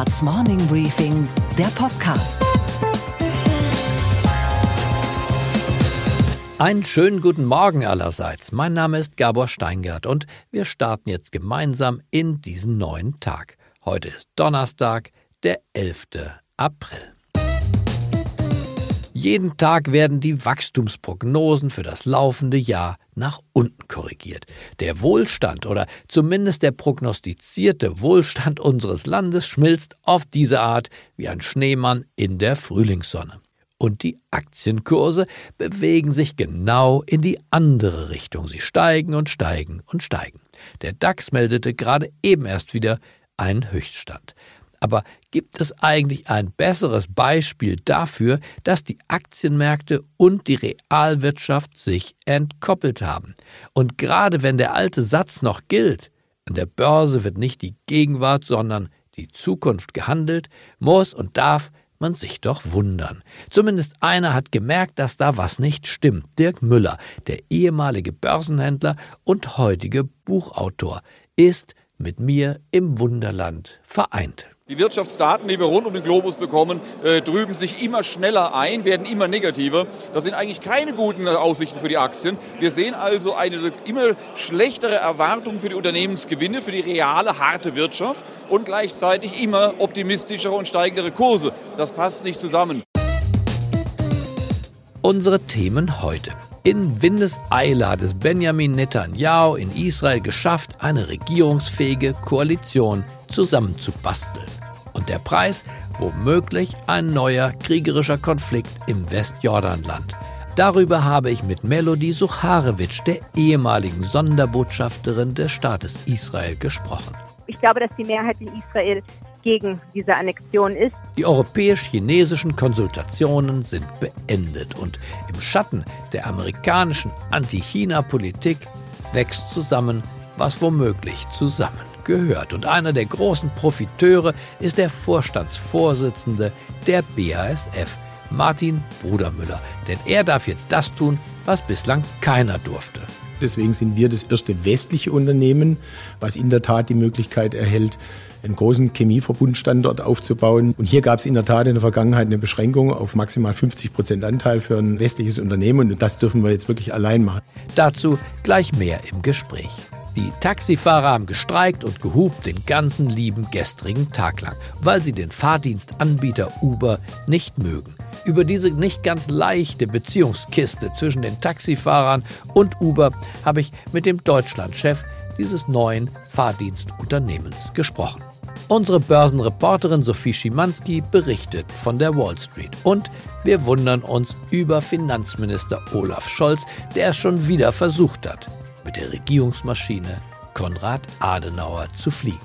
Handelsblatts Morning Briefing, der Podcast. Einen schönen guten Morgen allerseits. Mein Name ist Gabor Steingart und wir starten jetzt gemeinsam in diesen neuen Tag. Heute ist Donnerstag, der 11. April. Jeden Tag werden die Wachstumsprognosen für das laufende Jahr nach unten korrigiert. Der Wohlstand oder zumindest der prognostizierte Wohlstand unseres Landes schmilzt auf diese Art wie ein Schneemann in der Frühlingssonne. Und die Aktienkurse bewegen sich genau in die andere Richtung. Sie steigen und steigen und steigen. Der DAX meldete gerade eben erst wieder einen Höchststand. Aber gibt es eigentlich ein besseres Beispiel dafür, dass die Aktienmärkte und die Realwirtschaft sich entkoppelt haben? Und gerade wenn der alte Satz noch gilt, an der Börse wird nicht die Gegenwart, sondern die Zukunft gehandelt, muss und darf man sich doch wundern. Zumindest einer hat gemerkt, dass da was nicht stimmt. Dirk Müller, der ehemalige Börsenhändler und heutige Buchautor, ist mit mir im Wunderland vereint. Die Wirtschaftsdaten, die wir rund um den Globus bekommen, äh, drüben sich immer schneller ein, werden immer negativer. Das sind eigentlich keine guten Aussichten für die Aktien. Wir sehen also eine immer schlechtere Erwartung für die Unternehmensgewinne, für die reale, harte Wirtschaft und gleichzeitig immer optimistischere und steigendere Kurse. Das passt nicht zusammen. Unsere Themen heute. In Windeseile hat es Benjamin Netanyahu in Israel geschafft, eine regierungsfähige Koalition zusammenzubasteln. Und der Preis? Womöglich ein neuer kriegerischer Konflikt im Westjordanland. Darüber habe ich mit Melody Sucharewitsch, der ehemaligen Sonderbotschafterin des Staates Israel, gesprochen. Ich glaube, dass die Mehrheit in Israel gegen diese Annexion ist. Die europäisch-chinesischen Konsultationen sind beendet und im Schatten der amerikanischen Anti-China-Politik wächst zusammen, was womöglich zusammen gehört. Und einer der großen Profiteure ist der Vorstandsvorsitzende der BASF, Martin Brudermüller. Denn er darf jetzt das tun, was bislang keiner durfte. Deswegen sind wir das erste westliche Unternehmen, was in der Tat die Möglichkeit erhält, einen großen Chemieverbundstandort aufzubauen. Und hier gab es in der Tat in der Vergangenheit eine Beschränkung auf maximal 50 Prozent Anteil für ein westliches Unternehmen. Und das dürfen wir jetzt wirklich allein machen. Dazu gleich mehr im Gespräch. Die Taxifahrer haben gestreikt und gehupt den ganzen lieben gestrigen Tag lang, weil sie den Fahrdienstanbieter Uber nicht mögen. Über diese nicht ganz leichte Beziehungskiste zwischen den Taxifahrern und Uber habe ich mit dem Deutschlandchef dieses neuen Fahrdienstunternehmens gesprochen. Unsere Börsenreporterin Sophie Schimanski berichtet von der Wall Street. Und wir wundern uns über Finanzminister Olaf Scholz, der es schon wieder versucht hat mit der Regierungsmaschine Konrad Adenauer zu fliegen.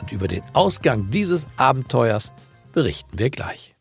Und über den Ausgang dieses Abenteuers berichten wir gleich.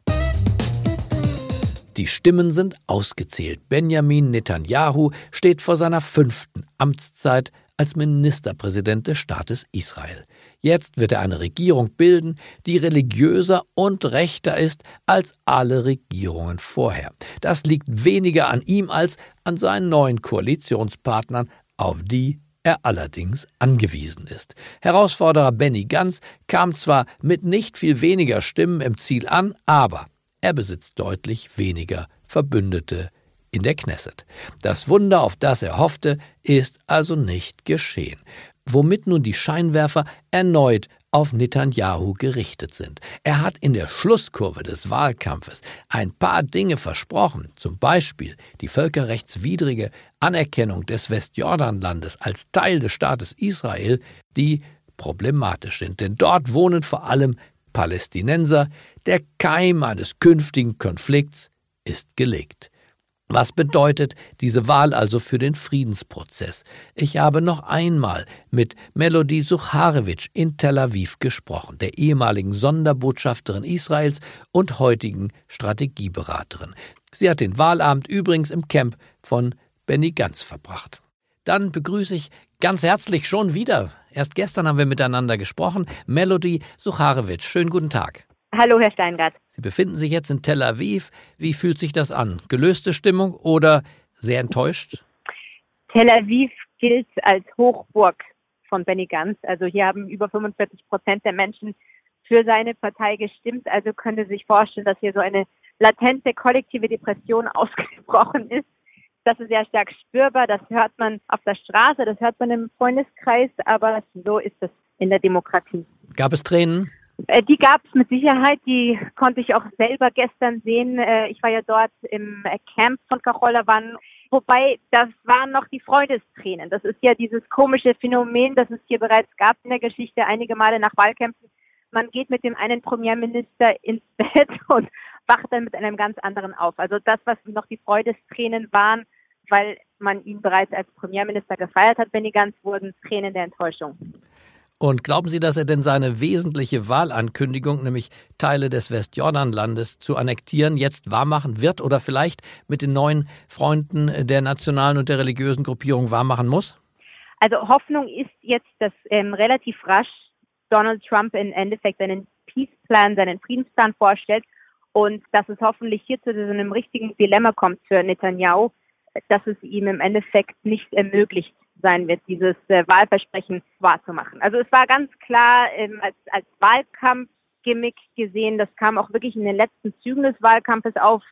Die Stimmen sind ausgezählt. Benjamin Netanyahu steht vor seiner fünften Amtszeit als Ministerpräsident des Staates Israel. Jetzt wird er eine Regierung bilden, die religiöser und rechter ist als alle Regierungen vorher. Das liegt weniger an ihm als an seinen neuen Koalitionspartnern auf die er allerdings angewiesen ist. Herausforderer Benny Ganz kam zwar mit nicht viel weniger Stimmen im Ziel an, aber er besitzt deutlich weniger Verbündete in der Knesset. Das Wunder, auf das er hoffte, ist also nicht geschehen, womit nun die Scheinwerfer erneut auf Netanyahu gerichtet sind. Er hat in der Schlusskurve des Wahlkampfes ein paar Dinge versprochen, zum Beispiel die völkerrechtswidrige Anerkennung des Westjordanlandes als Teil des Staates Israel, die problematisch sind. Denn dort wohnen vor allem Palästinenser. Der Keim eines künftigen Konflikts ist gelegt. Was bedeutet diese Wahl also für den Friedensprozess? Ich habe noch einmal mit Melody Sucharewitsch in Tel Aviv gesprochen, der ehemaligen Sonderbotschafterin Israels und heutigen Strategieberaterin. Sie hat den Wahlabend übrigens im Camp von Benny Ganz verbracht. Dann begrüße ich ganz herzlich schon wieder. Erst gestern haben wir miteinander gesprochen. Melody Sucharewitsch. Schönen guten Tag. Hallo, Herr Steingart. Sie befinden sich jetzt in Tel Aviv. Wie fühlt sich das an? Gelöste Stimmung oder sehr enttäuscht? Tel Aviv gilt als Hochburg von Benny Gantz. Also hier haben über 45 Prozent der Menschen für seine Partei gestimmt. Also könnte sich vorstellen, dass hier so eine latente kollektive Depression ausgebrochen ist. Das ist sehr stark spürbar. Das hört man auf der Straße, das hört man im Freundeskreis, aber so ist es in der Demokratie. Gab es Tränen? Äh, die gab es mit Sicherheit, die konnte ich auch selber gestern sehen. Äh, ich war ja dort im Camp von Carola Wann, wobei das waren noch die Freudestränen. Das ist ja dieses komische Phänomen, das es hier bereits gab in der Geschichte einige Male nach Wahlkämpfen. Man geht mit dem einen Premierminister ins Bett und wacht dann mit einem ganz anderen auf. Also das, was noch die Freudestränen waren, weil man ihn bereits als Premierminister gefeiert hat, Benny Gantz, wurden Tränen der Enttäuschung. Und glauben Sie, dass er denn seine wesentliche Wahlankündigung, nämlich Teile des Westjordanlandes zu annektieren, jetzt wahrmachen wird oder vielleicht mit den neuen Freunden der nationalen und der religiösen Gruppierung wahrmachen muss? Also Hoffnung ist jetzt, dass ähm, relativ rasch Donald Trump im Endeffekt seinen Peace-Plan, seinen Friedensplan vorstellt und dass es hoffentlich hier zu einem richtigen Dilemma kommt für Netanyahu, dass es ihm im Endeffekt nicht ermöglicht sein wird, dieses äh, Wahlversprechen wahrzumachen. Also es war ganz klar ähm, als, als Wahlkampfgimmick gesehen, das kam auch wirklich in den letzten Zügen des Wahlkampfes auf,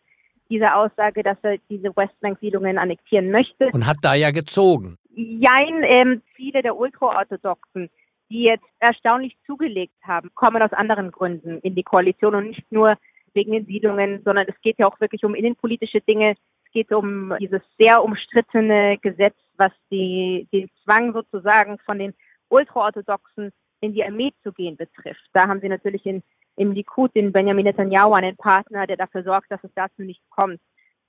diese Aussage, dass er diese Westbank-Siedlungen annektieren möchte. Und hat da ja gezogen. Jein, ähm, viele der Ultraorthodoxen, die jetzt erstaunlich zugelegt haben, kommen aus anderen Gründen in die Koalition und nicht nur wegen den Siedlungen, sondern es geht ja auch wirklich um innenpolitische Dinge. Es geht um dieses sehr umstrittene Gesetz, was die, den Zwang sozusagen von den Ultraorthodoxen in die Armee zu gehen betrifft. Da haben sie natürlich in, im Likud den Benjamin Netanyahu einen Partner, der dafür sorgt, dass es dazu nicht kommt.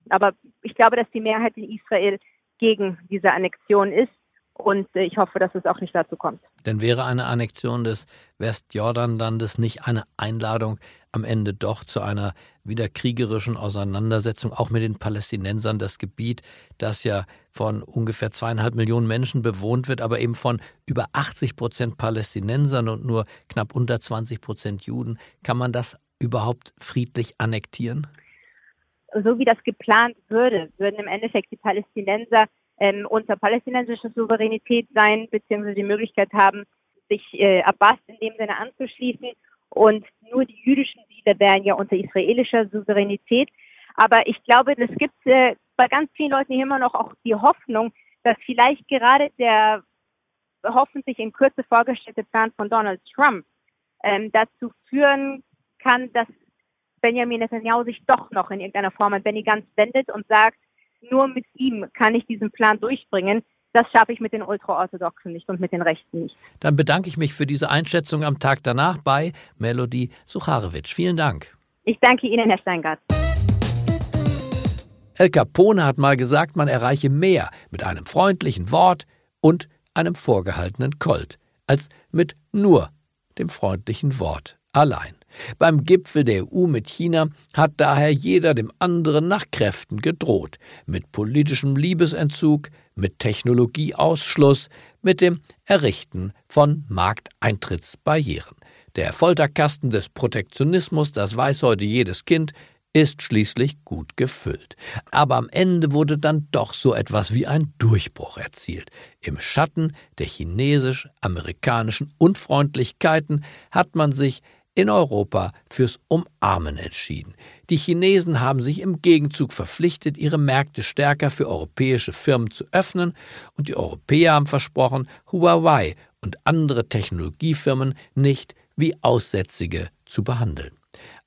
Aber ich glaube, dass die Mehrheit in Israel gegen diese Annexion ist. Und äh, ich hoffe, dass es auch nicht dazu kommt. Denn wäre eine Annexion des Westjordanlandes nicht eine Einladung am Ende doch zu einer wieder kriegerischen Auseinandersetzung, auch mit den Palästinensern, das Gebiet, das ja von ungefähr zweieinhalb Millionen Menschen bewohnt wird, aber eben von über 80 Prozent Palästinensern und nur knapp unter 20 Prozent Juden. Kann man das überhaupt friedlich annektieren? So wie das geplant würde, würden im Endeffekt die Palästinenser ähm, unter palästinensischer Souveränität sein, beziehungsweise die Möglichkeit haben, sich äh, Abbas in dem Sinne anzuschließen. Und nur die jüdischen Siedler wären ja unter israelischer Souveränität. Aber ich glaube, es gibt äh, bei ganz vielen Leuten hier immer noch auch die Hoffnung, dass vielleicht gerade der hoffentlich in Kürze vorgestellte Plan von Donald Trump ähm, dazu führen kann, dass Benjamin Netanyahu sich doch noch in irgendeiner Form an Benny Gantz wendet und sagt, nur mit ihm kann ich diesen Plan durchbringen. Das schaffe ich mit den Ultraorthodoxen nicht und mit den Rechten nicht. Dann bedanke ich mich für diese Einschätzung am Tag danach bei Melody Sucharewitsch. Vielen Dank. Ich danke Ihnen, Herr Steingart. El Capone hat mal gesagt, man erreiche mehr mit einem freundlichen Wort und einem vorgehaltenen Colt, als mit nur dem freundlichen Wort allein. Beim Gipfel der EU mit China hat daher jeder dem anderen nach Kräften gedroht, mit politischem Liebesentzug, mit Technologieausschluss, mit dem Errichten von Markteintrittsbarrieren. Der Folterkasten des Protektionismus, das weiß heute jedes Kind, ist schließlich gut gefüllt. Aber am Ende wurde dann doch so etwas wie ein Durchbruch erzielt. Im Schatten der chinesisch-amerikanischen Unfreundlichkeiten hat man sich in Europa fürs Umarmen entschieden. Die Chinesen haben sich im Gegenzug verpflichtet, ihre Märkte stärker für europäische Firmen zu öffnen, und die Europäer haben versprochen, Huawei und andere Technologiefirmen nicht wie Aussätzige zu behandeln.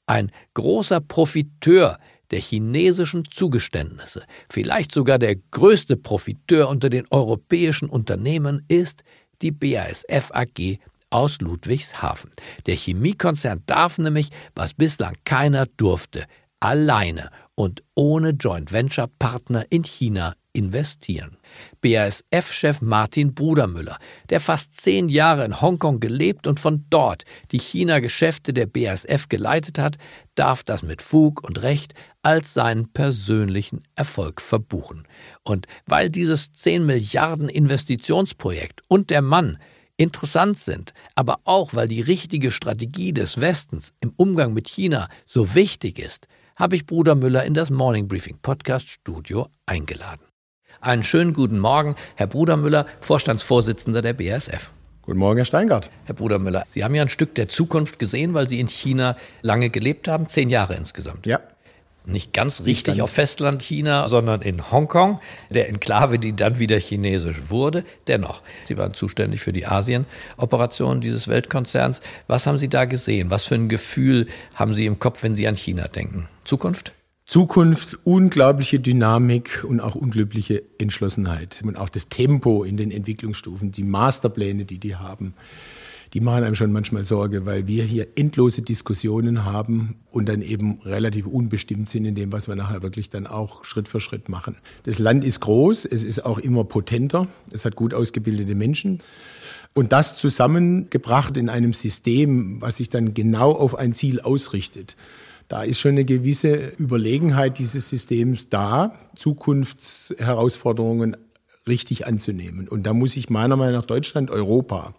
Ein großer Profiteur der chinesischen Zugeständnisse, vielleicht sogar der größte Profiteur unter den europäischen Unternehmen ist die BASF AG aus Ludwigshafen. Der Chemiekonzern darf nämlich, was bislang keiner durfte, alleine und ohne Joint Venture Partner in China investieren. BASF-Chef Martin Brudermüller, der fast zehn Jahre in Hongkong gelebt und von dort die China-Geschäfte der BASF geleitet hat, darf das mit Fug und Recht als seinen persönlichen Erfolg verbuchen. Und weil dieses 10 Milliarden Investitionsprojekt und der Mann interessant sind, aber auch weil die richtige Strategie des Westens im Umgang mit China so wichtig ist, habe ich Bruder Müller in das Morning Briefing Podcast Studio eingeladen. Einen schönen guten Morgen, Herr Bruder Müller, Vorstandsvorsitzender der BASF. Guten Morgen, Herr Steingart. Herr Bruder Müller, Sie haben ja ein Stück der Zukunft gesehen, weil Sie in China lange gelebt haben, zehn Jahre insgesamt. Ja. Nicht ganz richtig ganz. auf Festland China, sondern in Hongkong, der Enklave, die dann wieder chinesisch wurde. Dennoch, Sie waren zuständig für die Asien-Operation dieses Weltkonzerns. Was haben Sie da gesehen? Was für ein Gefühl haben Sie im Kopf, wenn Sie an China denken? Zukunft? Zukunft, unglaubliche Dynamik und auch unglaubliche Entschlossenheit. Und auch das Tempo in den Entwicklungsstufen, die Masterpläne, die die haben die machen einem schon manchmal Sorge, weil wir hier endlose Diskussionen haben und dann eben relativ unbestimmt sind in dem, was wir nachher wirklich dann auch Schritt für Schritt machen. Das Land ist groß, es ist auch immer potenter, es hat gut ausgebildete Menschen. Und das zusammengebracht in einem System, was sich dann genau auf ein Ziel ausrichtet. Da ist schon eine gewisse Überlegenheit dieses Systems da, Zukunftsherausforderungen richtig anzunehmen. Und da muss ich meiner Meinung nach Deutschland, Europa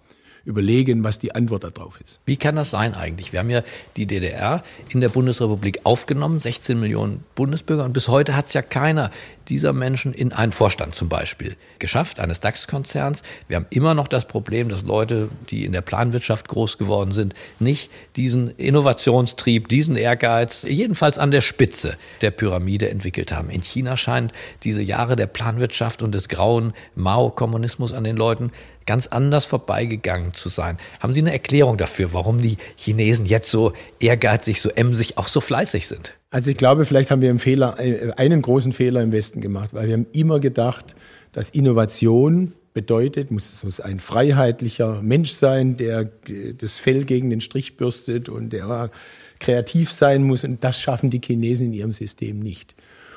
überlegen, was die Antwort darauf ist. Wie kann das sein eigentlich? Wir haben ja die DDR in der Bundesrepublik aufgenommen, 16 Millionen Bundesbürger, und bis heute hat es ja keiner dieser Menschen in einen Vorstand zum Beispiel geschafft, eines DAX-Konzerns. Wir haben immer noch das Problem, dass Leute, die in der Planwirtschaft groß geworden sind, nicht diesen Innovationstrieb, diesen Ehrgeiz, jedenfalls an der Spitze der Pyramide entwickelt haben. In China scheint diese Jahre der Planwirtschaft und des grauen Mao-Kommunismus an den Leuten ganz anders vorbeigegangen zu sein. Haben Sie eine Erklärung dafür, warum die Chinesen jetzt so ehrgeizig, so emsig, auch so fleißig sind? Also ich glaube, vielleicht haben wir einen Fehler, äh, einen großen Fehler im Westen gemacht, weil wir haben immer gedacht, dass Innovation bedeutet, muss es ein freiheitlicher Mensch sein, der das Fell gegen den Strich bürstet und der kreativ sein muss. Und das schaffen die Chinesen in ihrem System nicht.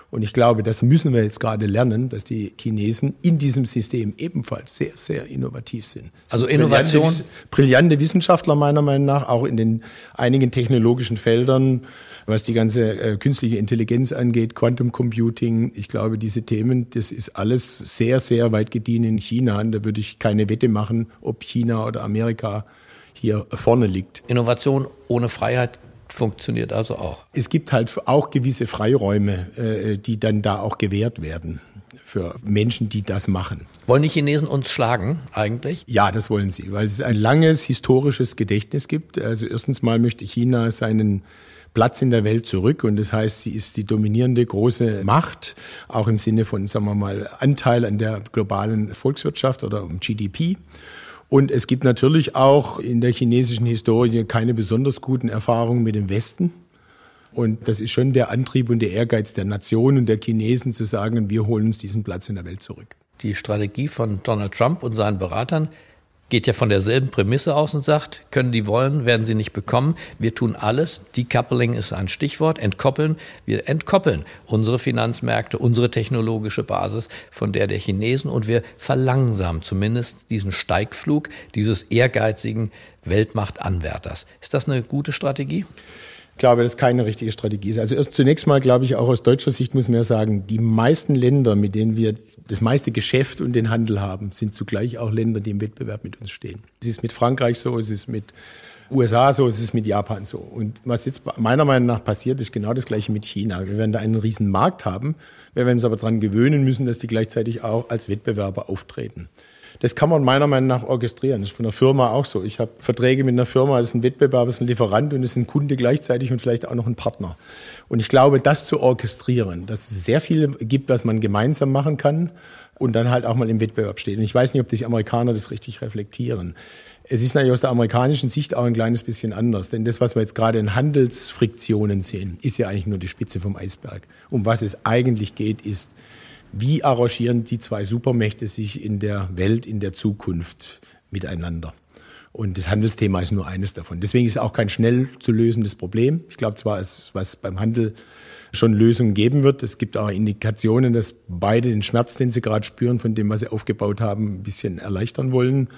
Und ich glaube, das müssen wir jetzt gerade lernen, dass die Chinesen in diesem System ebenfalls sehr, sehr innovativ sind. Also Innovation. Brillante, brillante Wissenschaftler meiner Meinung nach, auch in den einigen technologischen Feldern, was die ganze äh, künstliche Intelligenz angeht, Quantum Computing. Ich glaube, diese Themen, das ist alles sehr, sehr weit gediehen in China. Und da würde ich keine Wette machen, ob China oder Amerika hier vorne liegt. Innovation ohne Freiheit funktioniert also auch. Es gibt halt auch gewisse Freiräume, äh, die dann da auch gewährt werden für Menschen, die das machen. Wollen die Chinesen uns schlagen eigentlich? Ja, das wollen sie, weil es ein langes historisches Gedächtnis gibt. Also erstens mal möchte China seinen Platz in der Welt zurück und das heißt, sie ist die dominierende große Macht, auch im Sinne von, sagen wir mal, Anteil an der globalen Volkswirtschaft oder um GDP. Und es gibt natürlich auch in der chinesischen Historie keine besonders guten Erfahrungen mit dem Westen. Und das ist schon der Antrieb und der Ehrgeiz der Nation und der Chinesen zu sagen, wir holen uns diesen Platz in der Welt zurück. Die Strategie von Donald Trump und seinen Beratern geht ja von derselben Prämisse aus und sagt, können die wollen, werden sie nicht bekommen. Wir tun alles. Decoupling ist ein Stichwort. Entkoppeln. Wir entkoppeln unsere Finanzmärkte, unsere technologische Basis von der der Chinesen und wir verlangsamen zumindest diesen Steigflug dieses ehrgeizigen Weltmachtanwärters. Ist das eine gute Strategie? Ich glaube, das ist keine richtige Strategie ist. Also erst zunächst mal, glaube ich, auch aus deutscher Sicht muss man ja sagen, die meisten Länder, mit denen wir das meiste Geschäft und den Handel haben, sind zugleich auch Länder, die im Wettbewerb mit uns stehen. Es ist mit Frankreich so, es ist mit USA so, es ist mit Japan so. Und was jetzt meiner Meinung nach passiert, ist genau das Gleiche mit China. Wir werden da einen riesen Markt haben. Wir werden uns aber daran gewöhnen müssen, dass die gleichzeitig auch als Wettbewerber auftreten. Das kann man meiner Meinung nach orchestrieren. Das ist von der Firma auch so. Ich habe Verträge mit einer Firma, das ist ein Wettbewerber, das ist ein Lieferant und das ist ein Kunde gleichzeitig und vielleicht auch noch ein Partner. Und ich glaube, das zu orchestrieren, dass es sehr viel gibt, was man gemeinsam machen kann und dann halt auch mal im Wettbewerb steht. Und ich weiß nicht, ob die Amerikaner das richtig reflektieren. Es ist natürlich aus der amerikanischen Sicht auch ein kleines bisschen anders, denn das, was wir jetzt gerade in Handelsfriktionen sehen, ist ja eigentlich nur die Spitze vom Eisberg. Um was es eigentlich geht, ist, wie arrangieren die zwei Supermächte sich in der Welt, in der Zukunft miteinander? Und das Handelsthema ist nur eines davon. Deswegen ist es auch kein schnell zu lösendes Problem. Ich glaube zwar, es, was beim Handel schon Lösungen geben wird. Es gibt auch Indikationen, dass beide den Schmerz, den sie gerade spüren, von dem, was sie aufgebaut haben, ein bisschen erleichtern wollen.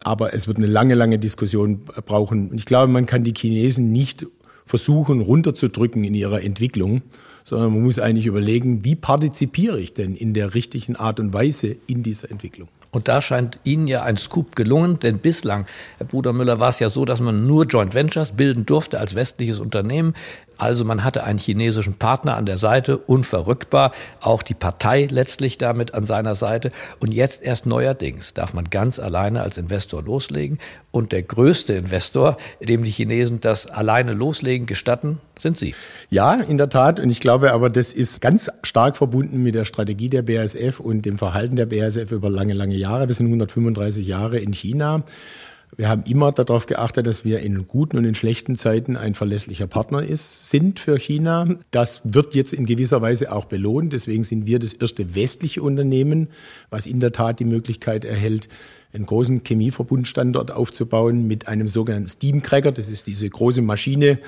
Aber es wird eine lange, lange Diskussion brauchen. Und ich glaube, man kann die Chinesen nicht versuchen, runterzudrücken in ihrer Entwicklung, sondern man muss eigentlich überlegen, wie partizipiere ich denn in der richtigen Art und Weise in dieser Entwicklung. Und da scheint Ihnen ja ein Scoop gelungen, denn bislang, Herr Bruder Müller, war es ja so, dass man nur Joint Ventures bilden durfte als westliches Unternehmen. Also man hatte einen chinesischen Partner an der Seite, unverrückbar, auch die Partei letztlich damit an seiner Seite. Und jetzt erst neuerdings darf man ganz alleine als Investor loslegen. Und der größte Investor, dem die Chinesen das alleine loslegen gestatten, sind Sie. Ja, in der Tat. Und ich glaube aber, das ist ganz stark verbunden mit der Strategie der BASF und dem Verhalten der BASF über lange, lange Jahre. Wir sind 135 Jahre in China. Wir haben immer darauf geachtet, dass wir in guten und in schlechten Zeiten ein verlässlicher Partner ist, sind für China. Das wird jetzt in gewisser Weise auch belohnt. Deswegen sind wir das erste westliche Unternehmen, was in der Tat die Möglichkeit erhält, einen großen Chemieverbundstandort aufzubauen mit einem sogenannten Steamcracker. Das ist diese große Maschine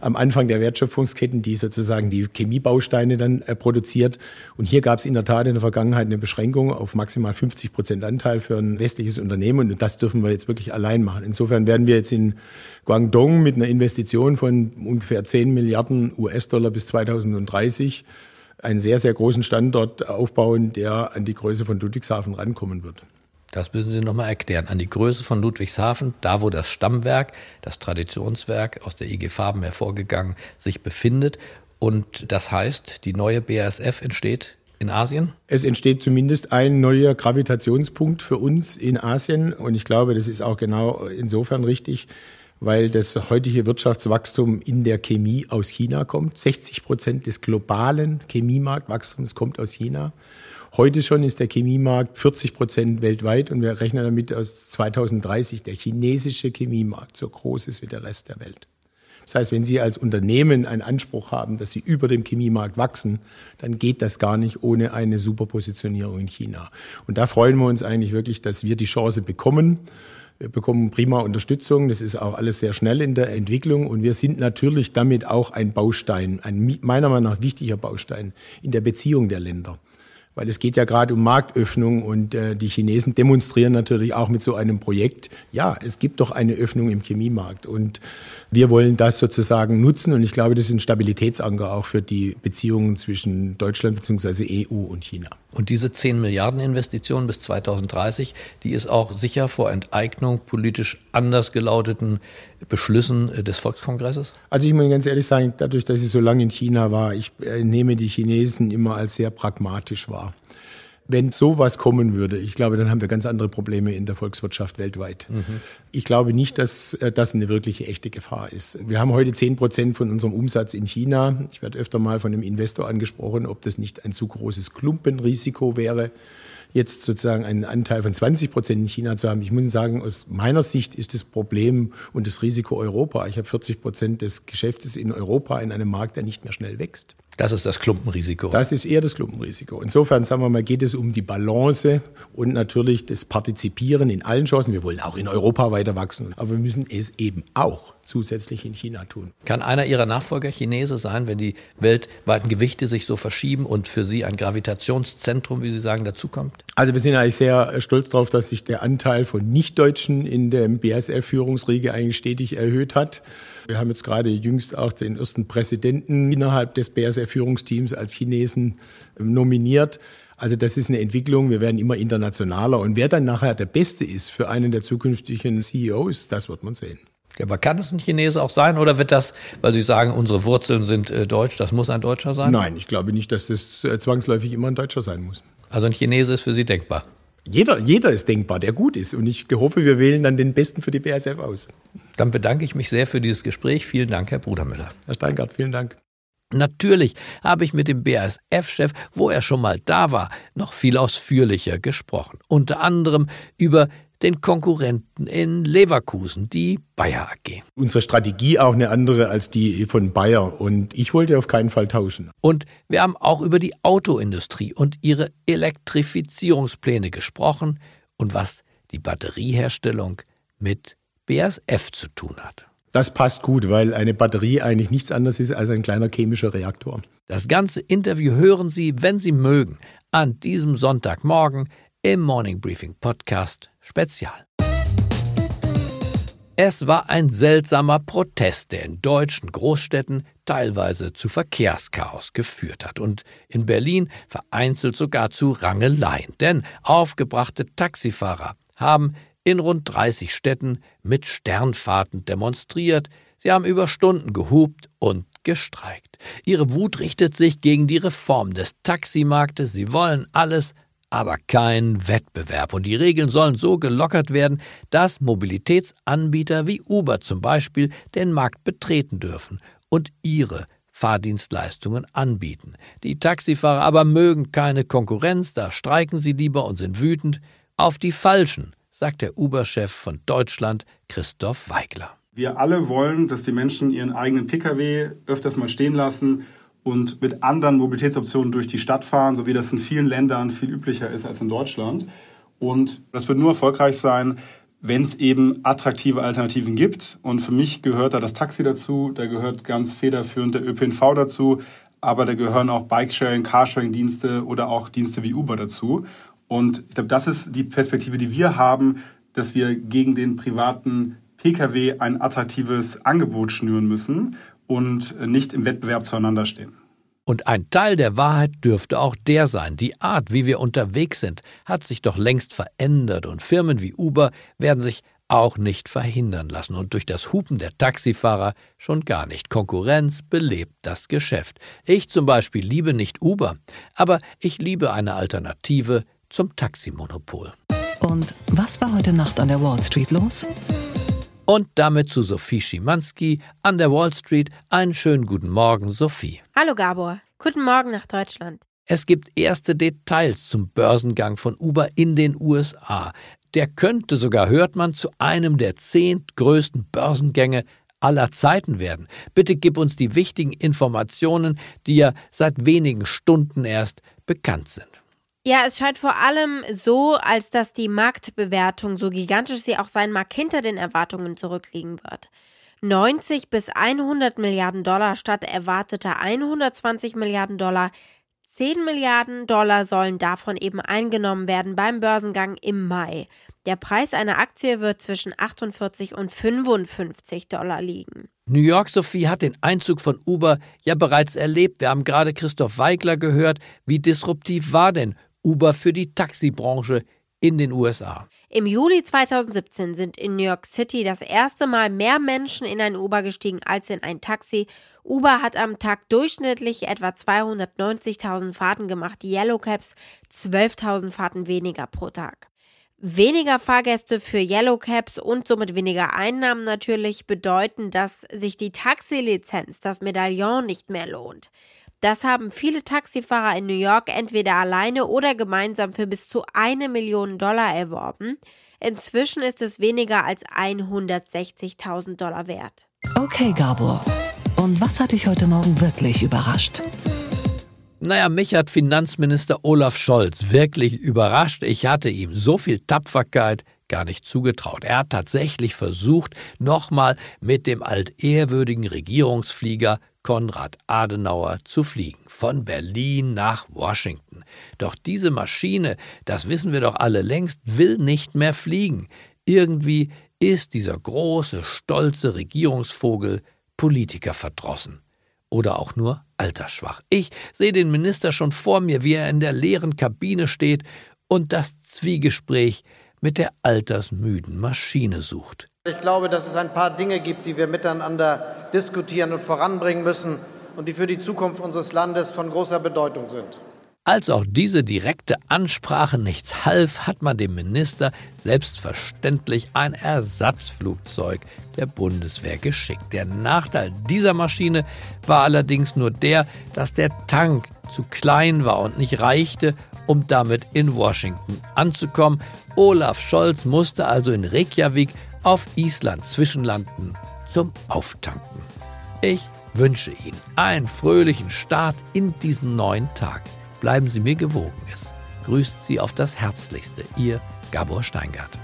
am Anfang der Wertschöpfungsketten, die sozusagen die Chemiebausteine dann äh, produziert. Und hier gab es in der Tat in der Vergangenheit eine Beschränkung auf maximal 50 Prozent Anteil für ein westliches Unternehmen. Und das dürfen wir jetzt wirklich allein machen. Insofern werden wir jetzt in Guangdong mit einer Investition von ungefähr 10 Milliarden US-Dollar bis 2030 einen sehr, sehr großen Standort aufbauen, der an die Größe von Ludwigshafen rankommen wird. Das müssen Sie nochmal erklären. An die Größe von Ludwigshafen, da wo das Stammwerk, das Traditionswerk aus der IG Farben hervorgegangen, sich befindet. Und das heißt, die neue BASF entsteht in Asien? Es entsteht zumindest ein neuer Gravitationspunkt für uns in Asien. Und ich glaube, das ist auch genau insofern richtig, weil das heutige Wirtschaftswachstum in der Chemie aus China kommt. 60 Prozent des globalen Chemiemarktwachstums kommt aus China. Heute schon ist der Chemiemarkt 40 Prozent weltweit und wir rechnen damit, dass 2030 der chinesische Chemiemarkt so groß ist wie der Rest der Welt. Das heißt, wenn Sie als Unternehmen einen Anspruch haben, dass Sie über dem Chemiemarkt wachsen, dann geht das gar nicht ohne eine Superpositionierung in China. Und da freuen wir uns eigentlich wirklich, dass wir die Chance bekommen. Wir bekommen prima Unterstützung. Das ist auch alles sehr schnell in der Entwicklung. Und wir sind natürlich damit auch ein Baustein, ein meiner Meinung nach wichtiger Baustein in der Beziehung der Länder weil es geht ja gerade um Marktöffnung und äh, die Chinesen demonstrieren natürlich auch mit so einem Projekt, ja, es gibt doch eine Öffnung im Chemiemarkt und wir wollen das sozusagen nutzen und ich glaube, das ist ein Stabilitätsanker auch für die Beziehungen zwischen Deutschland bzw. EU und China. Und diese 10 Milliarden Investitionen bis 2030, die ist auch sicher vor Enteignung politisch anders gelauteten Beschlüssen äh, des Volkskongresses? Also ich muss ganz ehrlich sagen, dadurch, dass ich so lange in China war, ich äh, nehme die Chinesen immer als sehr pragmatisch wahr. Wenn sowas kommen würde, ich glaube, dann haben wir ganz andere Probleme in der Volkswirtschaft weltweit. Mhm. Ich glaube nicht, dass äh, das eine wirkliche echte Gefahr ist. Wir haben heute 10 Prozent von unserem Umsatz in China. Ich werde öfter mal von einem Investor angesprochen, ob das nicht ein zu großes Klumpenrisiko wäre jetzt sozusagen einen Anteil von 20 Prozent in China zu haben. Ich muss sagen, aus meiner Sicht ist das Problem und das Risiko Europa. Ich habe 40 Prozent des Geschäftes in Europa in einem Markt, der nicht mehr schnell wächst. Das ist das Klumpenrisiko. Das ist eher das Klumpenrisiko. Insofern, sagen wir mal, geht es um die Balance und natürlich das Partizipieren in allen Chancen. Wir wollen auch in Europa weiter wachsen, aber wir müssen es eben auch zusätzlich in China tun. Kann einer Ihrer Nachfolger Chinese sein, wenn die weltweiten Gewichte sich so verschieben und für Sie ein Gravitationszentrum, wie Sie sagen, dazukommt? Also wir sind eigentlich sehr stolz darauf, dass sich der Anteil von Nichtdeutschen in der BASF-Führungsriege eigentlich stetig erhöht hat. Wir haben jetzt gerade jüngst auch den ersten Präsidenten innerhalb des BASF-Führungsteams als Chinesen ähm, nominiert. Also das ist eine Entwicklung, wir werden immer internationaler. Und wer dann nachher der Beste ist für einen der zukünftigen CEOs, das wird man sehen. Aber kann es ein Chinese auch sein oder wird das, weil Sie sagen, unsere Wurzeln sind äh, deutsch, das muss ein Deutscher sein? Nein, ich glaube nicht, dass das äh, zwangsläufig immer ein Deutscher sein muss. Also ein Chinese ist für Sie denkbar? Jeder, jeder ist denkbar, der gut ist. Und ich hoffe, wir wählen dann den Besten für die BASF aus. Dann bedanke ich mich sehr für dieses Gespräch. Vielen Dank, Herr Brudermüller. Herr Steingart, vielen Dank. Natürlich habe ich mit dem BASF-Chef, wo er schon mal da war, noch viel ausführlicher gesprochen. Unter anderem über den Konkurrenten in Leverkusen, die Bayer AG. Unsere Strategie auch eine andere als die von Bayer und ich wollte auf keinen Fall tauschen. Und wir haben auch über die Autoindustrie und ihre Elektrifizierungspläne gesprochen und was die Batterieherstellung mit BASF zu tun hat. Das passt gut, weil eine Batterie eigentlich nichts anderes ist als ein kleiner chemischer Reaktor. Das ganze Interview hören Sie, wenn Sie mögen, an diesem Sonntagmorgen im Morning Briefing Podcast Spezial. Es war ein seltsamer Protest, der in deutschen Großstädten teilweise zu Verkehrschaos geführt hat und in Berlin vereinzelt sogar zu Rangeleien. Denn aufgebrachte Taxifahrer haben in rund 30 Städten mit Sternfahrten demonstriert, sie haben über Stunden gehupt und gestreikt. Ihre Wut richtet sich gegen die Reform des Taximarktes, sie wollen alles aber kein Wettbewerb. Und die Regeln sollen so gelockert werden, dass Mobilitätsanbieter wie Uber zum Beispiel den Markt betreten dürfen und ihre Fahrdienstleistungen anbieten. Die Taxifahrer aber mögen keine Konkurrenz, da streiken sie lieber und sind wütend auf die Falschen, sagt der Uber-Chef von Deutschland, Christoph Weigler. Wir alle wollen, dass die Menschen ihren eigenen Pkw öfters mal stehen lassen und mit anderen Mobilitätsoptionen durch die Stadt fahren, so wie das in vielen Ländern viel üblicher ist als in Deutschland. Und das wird nur erfolgreich sein, wenn es eben attraktive Alternativen gibt. Und für mich gehört da das Taxi dazu, da gehört ganz federführend der ÖPNV dazu, aber da gehören auch Bikesharing, Carsharing-Dienste oder auch Dienste wie Uber dazu. Und ich glaube, das ist die Perspektive, die wir haben, dass wir gegen den privaten Pkw ein attraktives Angebot schnüren müssen und nicht im Wettbewerb zueinander stehen. Und ein Teil der Wahrheit dürfte auch der sein. Die Art, wie wir unterwegs sind, hat sich doch längst verändert und Firmen wie Uber werden sich auch nicht verhindern lassen und durch das Hupen der Taxifahrer schon gar nicht. Konkurrenz belebt das Geschäft. Ich zum Beispiel liebe nicht Uber, aber ich liebe eine Alternative zum Taximonopol. Und was war heute Nacht an der Wall Street los? Und damit zu Sophie Schimanski an der Wall Street. Einen schönen guten Morgen, Sophie. Hallo Gabor. Guten Morgen nach Deutschland. Es gibt erste Details zum Börsengang von Uber in den USA. Der könnte sogar, hört man, zu einem der zehn größten Börsengänge aller Zeiten werden. Bitte gib uns die wichtigen Informationen, die ja seit wenigen Stunden erst bekannt sind. Ja, es scheint vor allem so, als dass die Marktbewertung, so gigantisch sie auch sein mag, hinter den Erwartungen zurückliegen wird. 90 bis 100 Milliarden Dollar statt erwarteter 120 Milliarden Dollar. 10 Milliarden Dollar sollen davon eben eingenommen werden beim Börsengang im Mai. Der Preis einer Aktie wird zwischen 48 und 55 Dollar liegen. New York Sophie hat den Einzug von Uber ja bereits erlebt. Wir haben gerade Christoph Weigler gehört. Wie disruptiv war denn Uber für die Taxibranche in den USA. Im Juli 2017 sind in New York City das erste Mal mehr Menschen in ein Uber gestiegen als in ein Taxi. Uber hat am Tag durchschnittlich etwa 290.000 Fahrten gemacht, Yellow Cabs 12.000 Fahrten weniger pro Tag. Weniger Fahrgäste für Yellow Cabs und somit weniger Einnahmen natürlich bedeuten, dass sich die Taxilizenz, das Medaillon nicht mehr lohnt. Das haben viele Taxifahrer in New York entweder alleine oder gemeinsam für bis zu eine Million Dollar erworben. Inzwischen ist es weniger als 160.000 Dollar wert. Okay, Gabor. Und was hat dich heute Morgen wirklich überrascht? Naja, mich hat Finanzminister Olaf Scholz wirklich überrascht. Ich hatte ihm so viel Tapferkeit gar nicht zugetraut. Er hat tatsächlich versucht, nochmal mit dem altehrwürdigen Regierungsflieger Konrad Adenauer zu fliegen, von Berlin nach Washington. Doch diese Maschine, das wissen wir doch alle längst, will nicht mehr fliegen. Irgendwie ist dieser große, stolze Regierungsvogel Politiker verdrossen. Oder auch nur altersschwach. Ich sehe den Minister schon vor mir, wie er in der leeren Kabine steht und das Zwiegespräch mit der altersmüden Maschine sucht. Ich glaube, dass es ein paar Dinge gibt, die wir miteinander diskutieren und voranbringen müssen und die für die Zukunft unseres Landes von großer Bedeutung sind. Als auch diese direkte Ansprache nichts half, hat man dem Minister selbstverständlich ein Ersatzflugzeug der Bundeswehr geschickt. Der Nachteil dieser Maschine war allerdings nur der, dass der Tank zu klein war und nicht reichte, um damit in Washington anzukommen. Olaf Scholz musste also in Reykjavik auf Island zwischenlanden zum Auftanken. Ich wünsche Ihnen einen fröhlichen Start in diesen neuen Tag. Bleiben Sie mir gewogen. Es grüßt Sie auf das Herzlichste, Ihr Gabor Steingart.